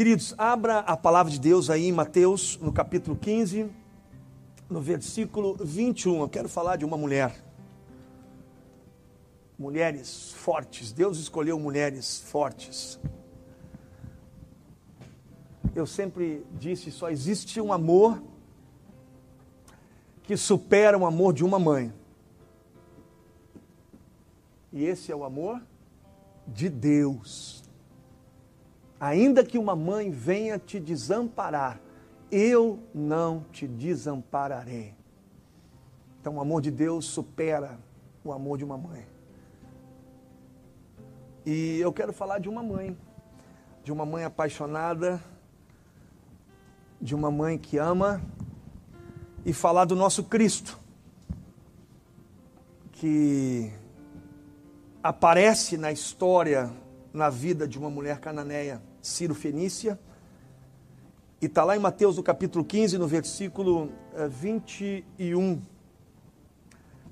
Queridos, abra a palavra de Deus aí em Mateus, no capítulo 15, no versículo 21. Eu quero falar de uma mulher. Mulheres fortes. Deus escolheu mulheres fortes. Eu sempre disse: só existe um amor que supera o amor de uma mãe. E esse é o amor de Deus. Ainda que uma mãe venha te desamparar, eu não te desampararei. Então, o amor de Deus supera o amor de uma mãe. E eu quero falar de uma mãe, de uma mãe apaixonada, de uma mãe que ama, e falar do nosso Cristo, que aparece na história, na vida de uma mulher cananeia Ciro Fenícia. E está lá em Mateus, no capítulo 15, no versículo 21. Eh,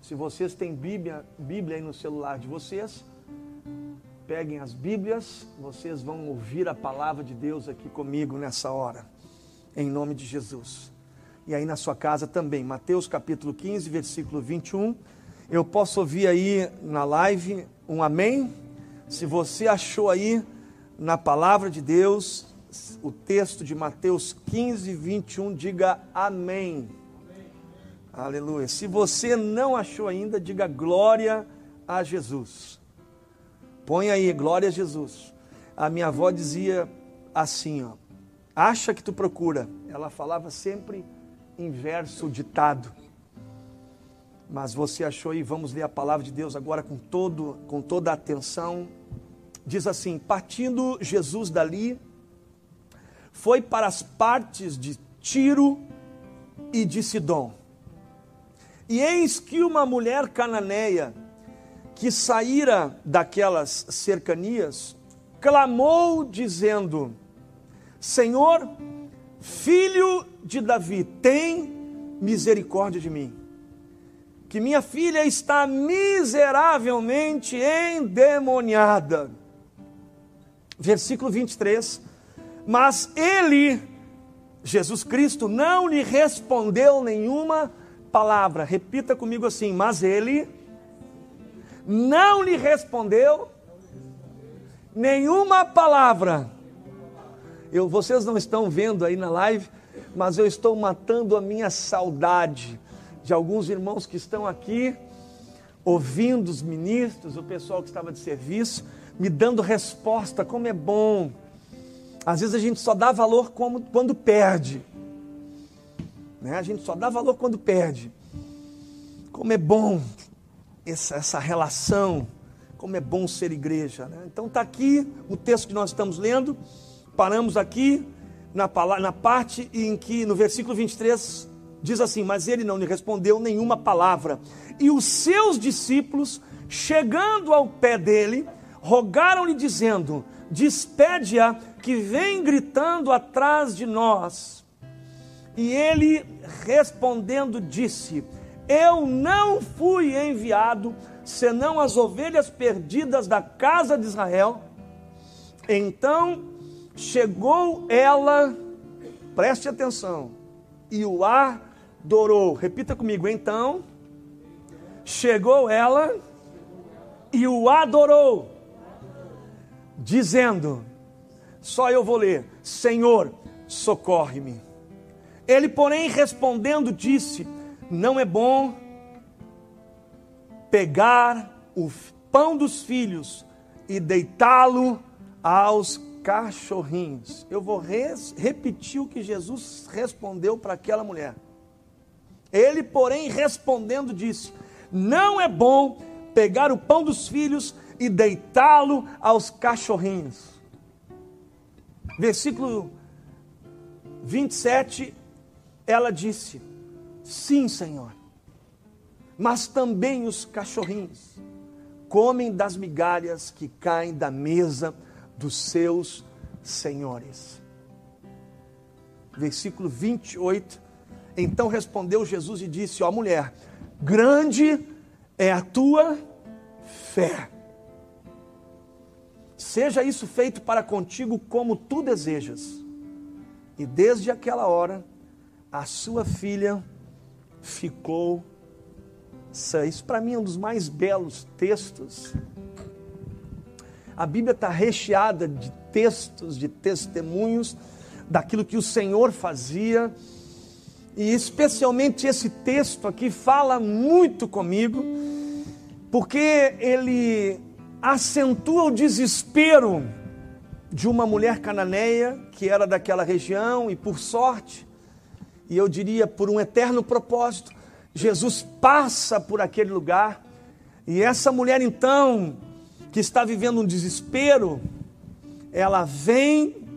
Se vocês têm Bíblia, Bíblia aí no celular de vocês, peguem as Bíblias, vocês vão ouvir a palavra de Deus aqui comigo nessa hora, em nome de Jesus. E aí na sua casa também, Mateus capítulo 15, versículo 21. Eu posso ouvir aí na live um amém? Se você achou aí, na palavra de Deus, o texto de Mateus 15, 21, diga amém. amém. Aleluia. Se você não achou ainda, diga glória a Jesus. Põe aí, glória a Jesus. A minha avó dizia assim, ó. Acha que tu procura. Ela falava sempre em verso ditado. Mas você achou aí, vamos ler a palavra de Deus agora com todo com toda a atenção diz assim: partindo Jesus dali, foi para as partes de Tiro e de Sidom. E eis que uma mulher cananeia, que saíra daquelas cercanias, clamou, dizendo: Senhor, filho de Davi, tem misericórdia de mim, que minha filha está miseravelmente endemoniada versículo 23. Mas ele, Jesus Cristo, não lhe respondeu nenhuma palavra. Repita comigo assim: Mas ele não lhe respondeu nenhuma palavra. Eu, vocês não estão vendo aí na live, mas eu estou matando a minha saudade de alguns irmãos que estão aqui ouvindo os ministros, o pessoal que estava de serviço me dando resposta, como é bom. Às vezes a gente só dá valor como, quando perde. Né? A gente só dá valor quando perde. Como é bom essa, essa relação, como é bom ser igreja. Né? Então está aqui o texto que nós estamos lendo. Paramos aqui na, na parte em que, no versículo 23, diz assim: Mas ele não lhe respondeu nenhuma palavra. E os seus discípulos, chegando ao pé dele, rogaram-lhe, dizendo: Despede-a, que vem gritando atrás de nós. E ele, respondendo, disse: Eu não fui enviado, senão as ovelhas perdidas da casa de Israel. Então chegou ela, preste atenção, e o adorou. Repita comigo, então chegou ela e o adorou dizendo: Só eu vou ler, Senhor, socorre-me. Ele, porém, respondendo, disse: Não é bom pegar o pão dos filhos e deitá-lo aos cachorrinhos. Eu vou repetir o que Jesus respondeu para aquela mulher. Ele, porém, respondendo, disse: Não é bom pegar o pão dos filhos e deitá-lo aos cachorrinhos. Versículo 27, ela disse: Sim, Senhor, mas também os cachorrinhos comem das migalhas que caem da mesa dos seus senhores. Versículo 28. Então respondeu Jesus e disse: Ó mulher, grande é a tua fé Seja isso feito para contigo como tu desejas. E desde aquela hora, a sua filha ficou sã. Isso para mim é um dos mais belos textos. A Bíblia está recheada de textos, de testemunhos daquilo que o Senhor fazia. E especialmente esse texto aqui fala muito comigo, porque ele acentua o desespero de uma mulher cananeia que era daquela região e por sorte, e eu diria por um eterno propósito, Jesus passa por aquele lugar e essa mulher então que está vivendo um desespero, ela vem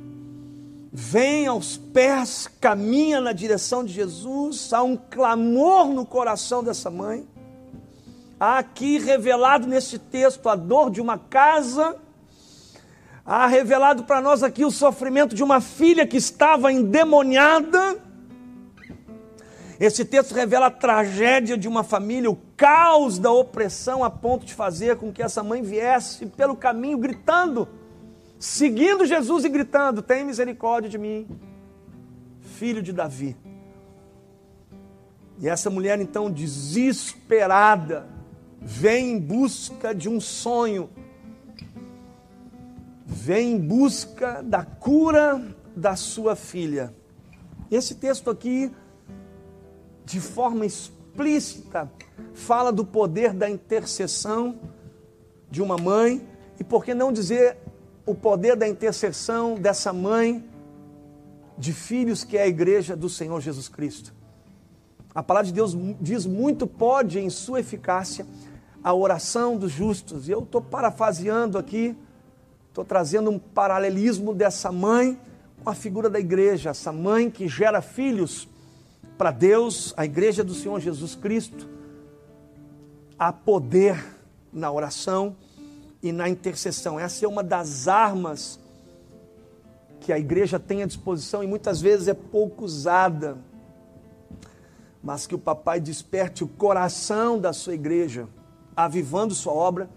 vem aos pés, caminha na direção de Jesus, há um clamor no coração dessa mãe. Há aqui revelado nesse texto a dor de uma casa há revelado para nós aqui o sofrimento de uma filha que estava endemoniada. Esse texto revela a tragédia de uma família, o caos da opressão, a ponto de fazer com que essa mãe viesse pelo caminho gritando, seguindo Jesus e gritando: Tem misericórdia de mim, filho de Davi. E essa mulher, então, desesperada, vem em busca de um sonho vem em busca da cura da sua filha. Esse texto aqui, de forma explícita, fala do poder da intercessão de uma mãe, e por que não dizer o poder da intercessão dessa mãe de filhos que é a igreja do Senhor Jesus Cristo. A palavra de Deus diz muito pode em sua eficácia a oração dos justos. E eu estou parafraseando aqui Estou trazendo um paralelismo dessa mãe com a figura da igreja, essa mãe que gera filhos para Deus, a igreja do Senhor Jesus Cristo. Há poder na oração e na intercessão. Essa é uma das armas que a igreja tem à disposição e muitas vezes é pouco usada. Mas que o papai desperte o coração da sua igreja, avivando sua obra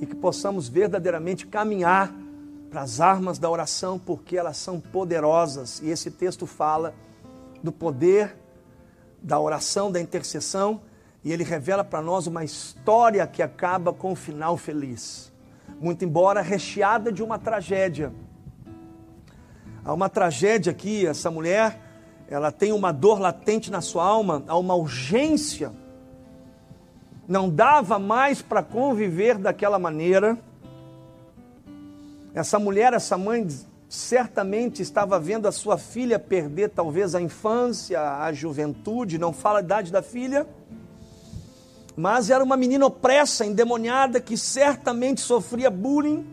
e que possamos verdadeiramente caminhar para as armas da oração, porque elas são poderosas. E esse texto fala do poder da oração, da intercessão, e ele revela para nós uma história que acaba com um final feliz. Muito embora recheada de uma tragédia. Há uma tragédia aqui, essa mulher, ela tem uma dor latente na sua alma, há uma urgência não dava mais para conviver daquela maneira. Essa mulher, essa mãe, certamente estava vendo a sua filha perder talvez a infância, a juventude, não fala a idade da filha, mas era uma menina opressa, endemoniada, que certamente sofria bullying.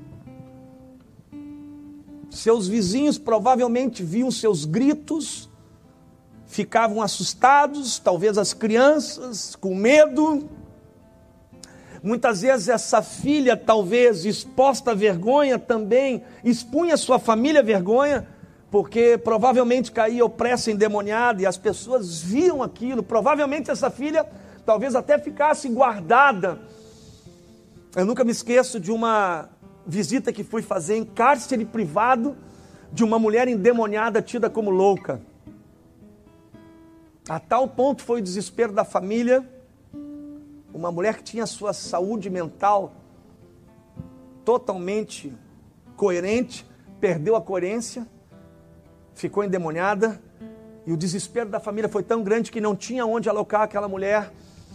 Seus vizinhos provavelmente viam seus gritos, ficavam assustados, talvez as crianças com medo. Muitas vezes essa filha, talvez exposta à vergonha, também expunha sua família à vergonha, porque provavelmente caía opressa, endemoniada, e as pessoas viam aquilo. Provavelmente essa filha talvez até ficasse guardada. Eu nunca me esqueço de uma visita que fui fazer em cárcere privado de uma mulher endemoniada tida como louca. A tal ponto foi o desespero da família uma mulher que tinha sua saúde mental totalmente coerente, perdeu a coerência, ficou endemoniada, e o desespero da família foi tão grande que não tinha onde alocar aquela mulher.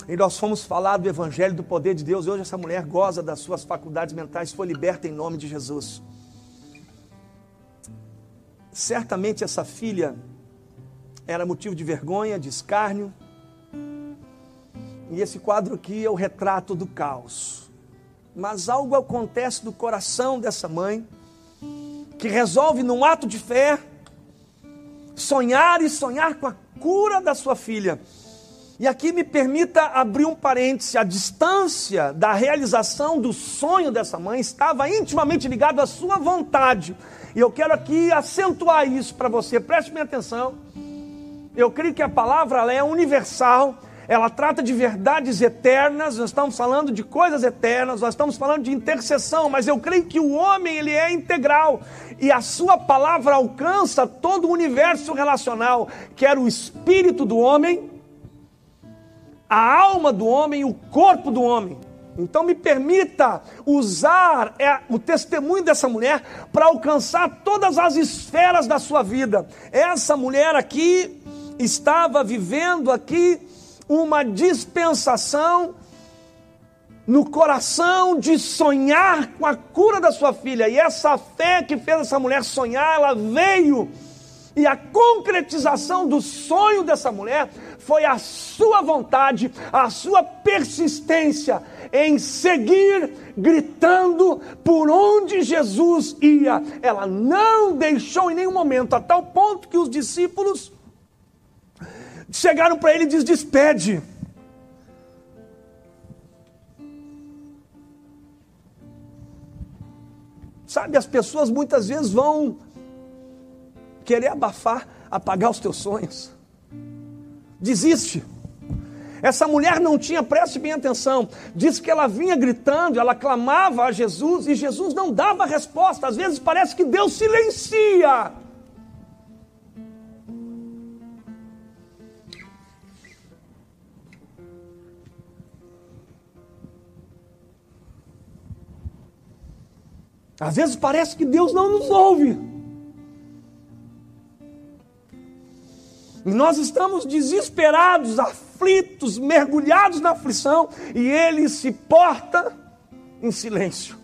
E nós fomos falar do Evangelho, do poder de Deus. E hoje essa mulher goza das suas faculdades mentais, foi liberta em nome de Jesus. Certamente essa filha era motivo de vergonha, de escárnio, e esse quadro aqui é o retrato do caos. Mas algo acontece no coração dessa mãe, que resolve, num ato de fé, sonhar e sonhar com a cura da sua filha. E aqui me permita abrir um parêntese: a distância da realização do sonho dessa mãe estava intimamente ligado à sua vontade. E eu quero aqui acentuar isso para você, preste minha atenção. Eu creio que a palavra é universal ela trata de verdades eternas, nós estamos falando de coisas eternas, nós estamos falando de intercessão, mas eu creio que o homem ele é integral e a sua palavra alcança todo o universo relacional, quer o espírito do homem, a alma do homem o corpo do homem. Então me permita usar é, o testemunho dessa mulher para alcançar todas as esferas da sua vida. Essa mulher aqui estava vivendo aqui uma dispensação no coração de sonhar com a cura da sua filha. E essa fé que fez essa mulher sonhar, ela veio. E a concretização do sonho dessa mulher foi a sua vontade, a sua persistência em seguir gritando por onde Jesus ia. Ela não deixou em nenhum momento, a tal ponto que os discípulos chegaram para ele e diz: despede. Sabe, as pessoas muitas vezes vão querer abafar, apagar os teus sonhos. Desiste. Essa mulher não tinha, preste bem atenção, diz que ela vinha gritando, ela clamava a Jesus e Jesus não dava resposta. Às vezes parece que Deus silencia. Às vezes parece que Deus não nos ouve. E nós estamos desesperados, aflitos, mergulhados na aflição, e Ele se porta em silêncio.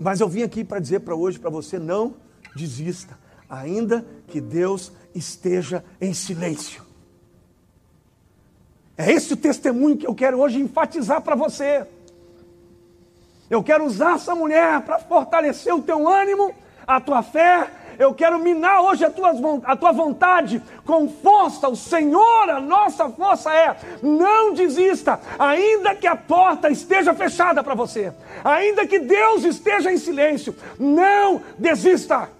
Mas eu vim aqui para dizer para hoje, para você, não desista, ainda que Deus esteja em silêncio. É esse o testemunho que eu quero hoje enfatizar para você. Eu quero usar essa mulher para fortalecer o teu ânimo, a tua fé. Eu quero minar hoje a tua, a tua vontade com força. O Senhor, a nossa força é: não desista, ainda que a porta esteja fechada para você, ainda que Deus esteja em silêncio, não desista.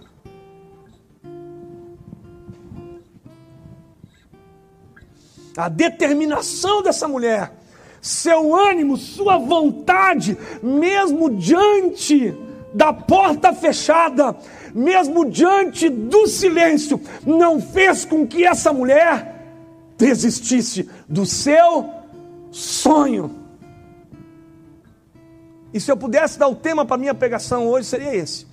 A determinação dessa mulher, seu ânimo, sua vontade, mesmo diante da porta fechada, mesmo diante do silêncio, não fez com que essa mulher desistisse do seu sonho. E se eu pudesse dar o tema para minha pregação hoje, seria esse: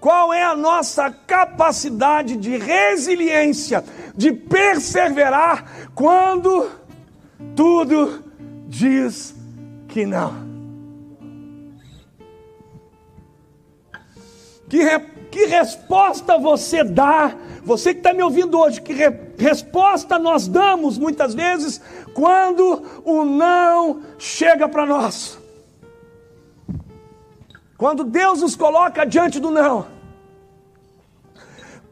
qual é a nossa capacidade de resiliência, de perseverar quando tudo diz que não? Que, re, que resposta você dá? Você que está me ouvindo hoje, que re, resposta nós damos muitas vezes quando o não chega para nós? Quando Deus nos coloca diante do não,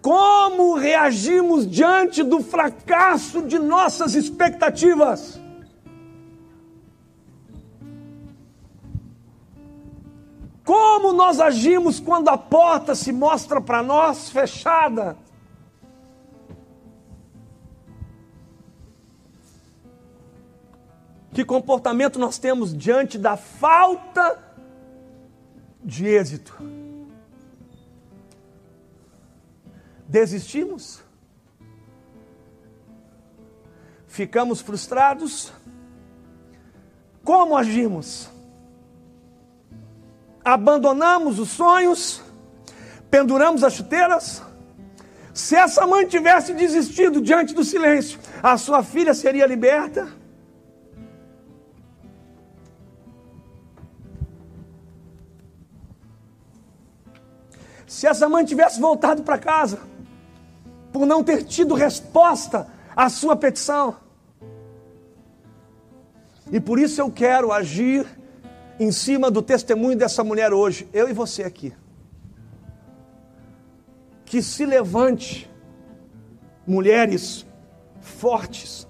como reagimos diante do fracasso de nossas expectativas? Como nós agimos quando a porta se mostra para nós fechada? Que comportamento nós temos diante da falta de êxito. Desistimos? Ficamos frustrados? Como agimos? Abandonamos os sonhos? Penduramos as chuteiras? Se essa mãe tivesse desistido diante do silêncio, a sua filha seria liberta? Se essa mãe tivesse voltado para casa, por não ter tido resposta à sua petição. E por isso eu quero agir em cima do testemunho dessa mulher hoje, eu e você aqui. Que se levante mulheres fortes,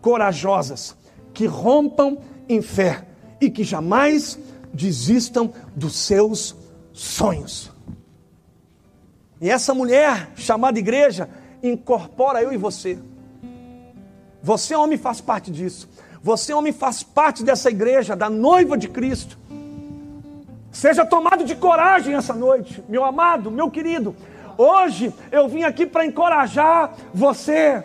corajosas, que rompam em fé e que jamais desistam dos seus sonhos. E essa mulher chamada igreja incorpora eu e você. Você, homem, faz parte disso. Você, homem, faz parte dessa igreja, da noiva de Cristo. Seja tomado de coragem essa noite, meu amado, meu querido. Hoje eu vim aqui para encorajar você.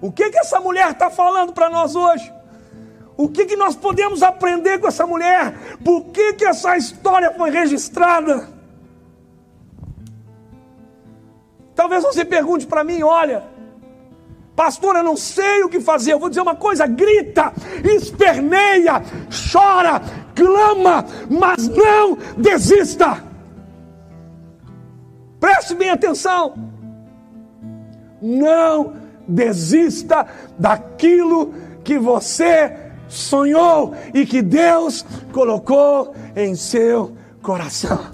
O que que essa mulher está falando para nós hoje? O que, que nós podemos aprender com essa mulher? Por que, que essa história foi registrada? Talvez você pergunte para mim: olha, pastor, eu não sei o que fazer. Eu vou dizer uma coisa: grita, esperneia, chora, clama, mas não desista. Preste bem atenção. Não desista daquilo que você sonhou e que Deus colocou em seu coração.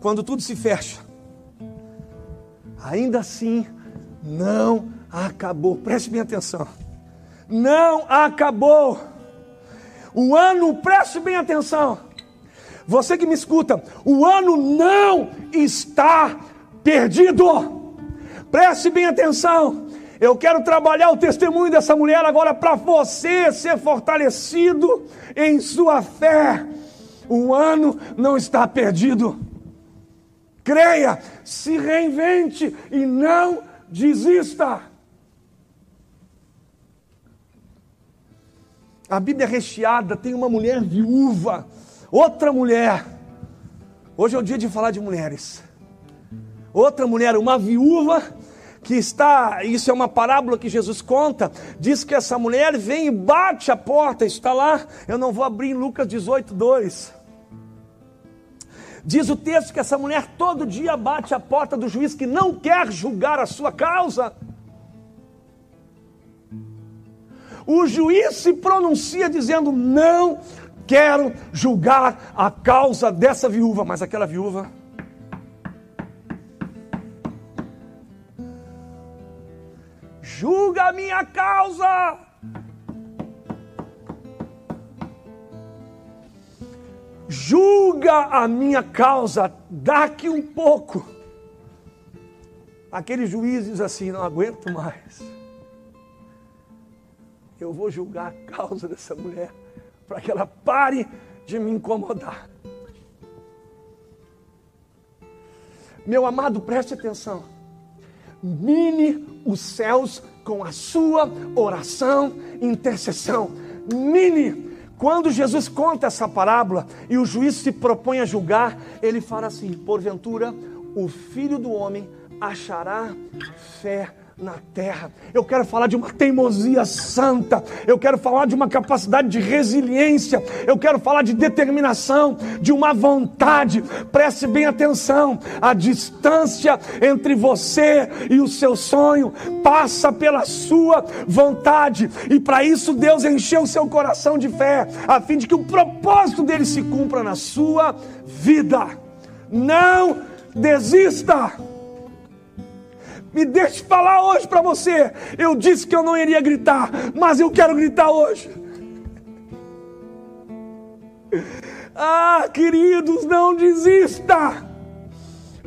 Quando tudo se fecha, ainda assim não acabou. Preste bem atenção. Não acabou. O ano, preste bem atenção. Você que me escuta, o ano não está perdido. Preste bem atenção. Eu quero trabalhar o testemunho dessa mulher agora para você ser fortalecido em sua fé. O ano não está perdido. Creia, se reinvente e não desista. A Bíblia é recheada, tem uma mulher viúva, outra mulher. Hoje é o dia de falar de mulheres. Outra mulher, uma viúva que está, isso é uma parábola que Jesus conta, diz que essa mulher vem e bate a porta, está lá, eu não vou abrir em Lucas 18, 2. Diz o texto que essa mulher todo dia bate a porta do juiz que não quer julgar a sua causa. O juiz se pronuncia dizendo: Não quero julgar a causa dessa viúva, mas aquela viúva julga a minha causa. Julga a minha causa, daqui um pouco. Aquele juiz diz assim: não aguento mais. Eu vou julgar a causa dessa mulher, para que ela pare de me incomodar. Meu amado, preste atenção. Mine os céus com a sua oração e intercessão. Mine. Quando Jesus conta essa parábola e o juiz se propõe a julgar, ele fala assim: porventura, o filho do homem achará fé na terra. Eu quero falar de uma teimosia santa. Eu quero falar de uma capacidade de resiliência. Eu quero falar de determinação, de uma vontade. Preste bem atenção. A distância entre você e o seu sonho passa pela sua vontade. E para isso Deus encheu seu coração de fé, a fim de que o propósito dele se cumpra na sua vida. Não desista. Me deixe falar hoje para você. Eu disse que eu não iria gritar, mas eu quero gritar hoje. Ah, queridos, não desista.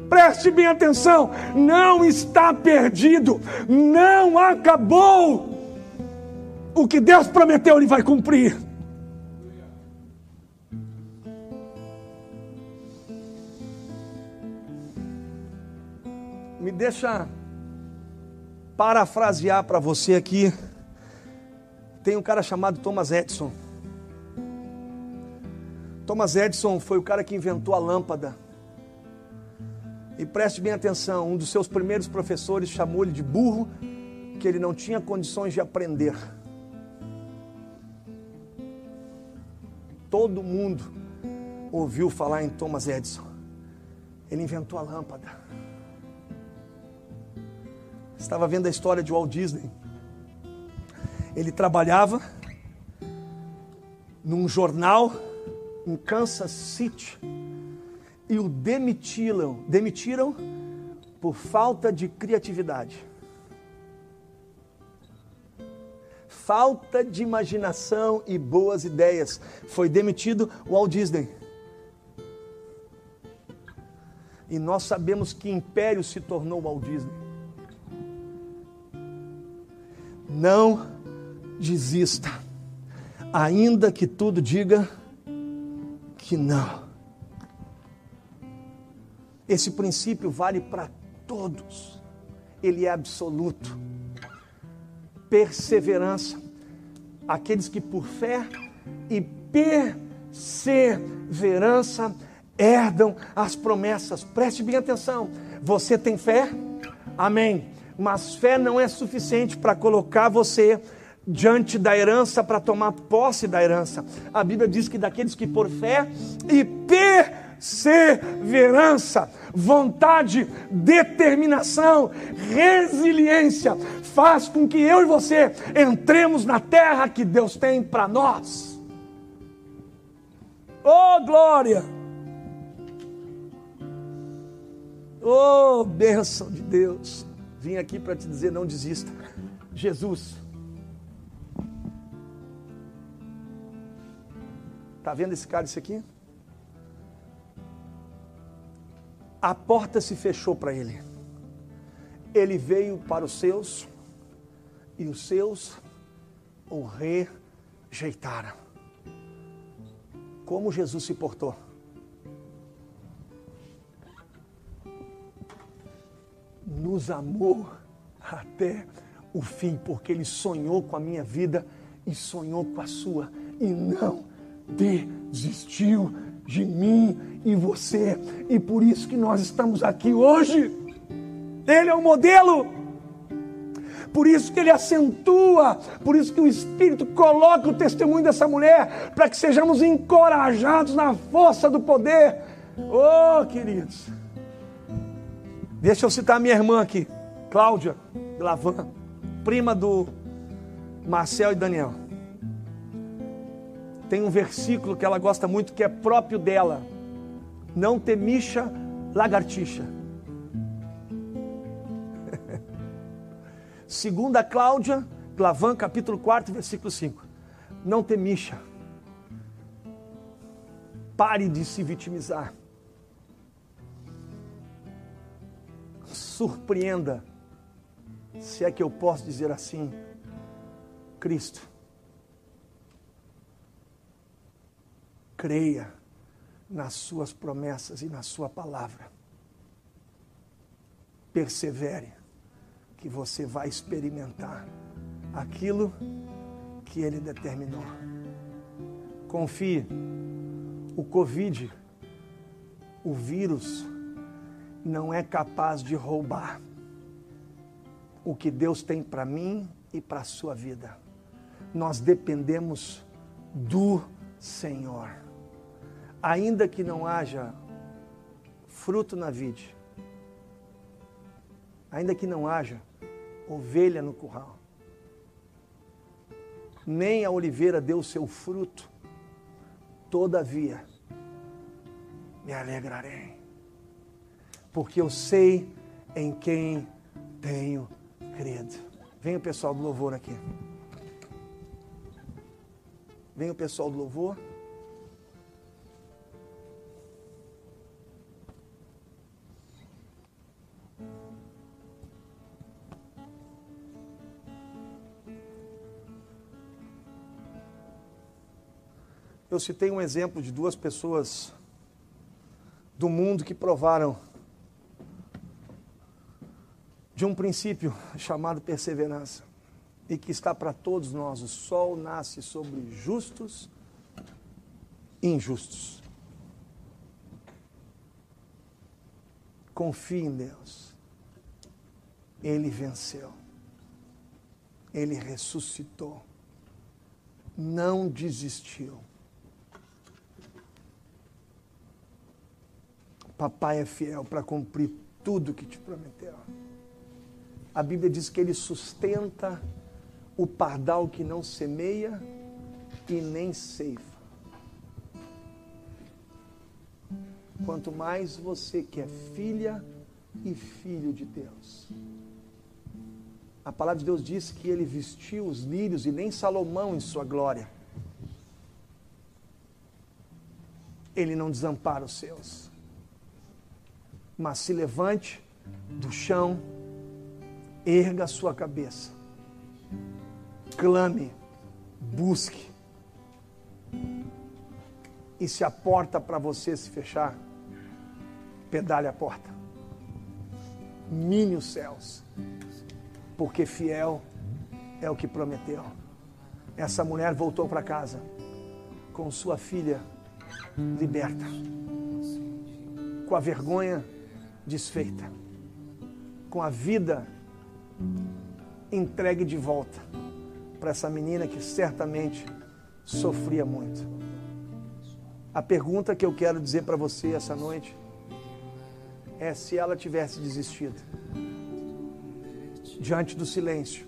Preste bem atenção, não está perdido, não acabou. O que Deus prometeu, Ele vai cumprir. Me deixa parafrasear para você aqui. Tem um cara chamado Thomas Edison. Thomas Edison foi o cara que inventou a lâmpada. E preste bem atenção: um dos seus primeiros professores chamou-lhe de burro, que ele não tinha condições de aprender. Todo mundo ouviu falar em Thomas Edison. Ele inventou a lâmpada. Estava vendo a história de Walt Disney. Ele trabalhava num jornal em Kansas City e o demitiram, demitiram por falta de criatividade. falta de imaginação e boas ideias. Foi demitido Walt Disney. E nós sabemos que império se tornou Walt Disney. Não desista, ainda que tudo diga que não. Esse princípio vale para todos, ele é absoluto. Perseverança, aqueles que por fé e perseverança herdam as promessas. Preste bem atenção. Você tem fé? Amém. Mas fé não é suficiente para colocar você diante da herança para tomar posse da herança. A Bíblia diz que daqueles que por fé e perseverança, vontade, determinação, resiliência, faz com que eu e você entremos na terra que Deus tem para nós. Oh, glória! Oh, bênção de Deus! Vim aqui para te dizer: não desista. Jesus Está vendo esse cálice aqui? A porta se fechou para ele. Ele veio para os seus e os seus o rejeitaram. Como Jesus se portou? Nos amou até o fim, porque ele sonhou com a minha vida e sonhou com a sua, e não desistiu de mim e você. E por isso que nós estamos aqui hoje. Ele é o modelo. Por isso que ele acentua, por isso que o Espírito coloca o testemunho dessa mulher, para que sejamos encorajados na força do poder. Oh, queridos. Deixa eu citar minha irmã aqui, Cláudia Glavan, prima do Marcel e Daniel tem um versículo que ela gosta muito que é próprio dela. Não temixa lagartixa. Segunda Cláudia, Glavan, capítulo 4, versículo 5. Não temixa. Pare de se vitimizar. Surpreenda, se é que eu posso dizer assim, Cristo creia nas suas promessas e na sua palavra. Persevere, que você vai experimentar aquilo que ele determinou. Confie, o Covid, o vírus, não é capaz de roubar o que Deus tem para mim e para a sua vida. Nós dependemos do Senhor ainda que não haja fruto na vide, ainda que não haja ovelha no curral, nem a oliveira deu seu fruto, todavia me alegrarei, porque eu sei em quem tenho crido. Vem o pessoal do louvor aqui. Vem o pessoal do louvor. Eu citei um exemplo de duas pessoas do mundo que provaram de um princípio chamado perseverança e que está para todos nós. O sol nasce sobre justos e injustos. Confie em Deus. Ele venceu. Ele ressuscitou. Não desistiu. Papai é fiel para cumprir tudo que te prometeu. A Bíblia diz que ele sustenta o pardal que não semeia e nem ceifa. Quanto mais você que é filha e filho de Deus. A palavra de Deus diz que ele vestiu os lírios e nem Salomão em sua glória. Ele não desampara os seus. Mas se levante do chão, erga a sua cabeça, clame, busque. E se a porta para você se fechar, pedale a porta. Mine os céus, porque fiel é o que prometeu. Essa mulher voltou para casa com sua filha liberta, com a vergonha desfeita, com a vida entregue de volta para essa menina que certamente sofria muito. A pergunta que eu quero dizer para você essa noite é se ela tivesse desistido diante do silêncio,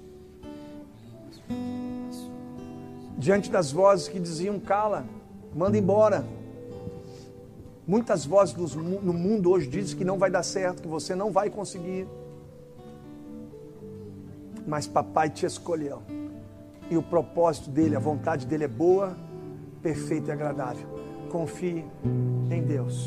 diante das vozes que diziam cala, manda embora. Muitas vozes no mundo hoje dizem que não vai dar certo, que você não vai conseguir. Mas papai te escolheu. E o propósito dele, a vontade dele é boa, perfeita e agradável. Confie em Deus.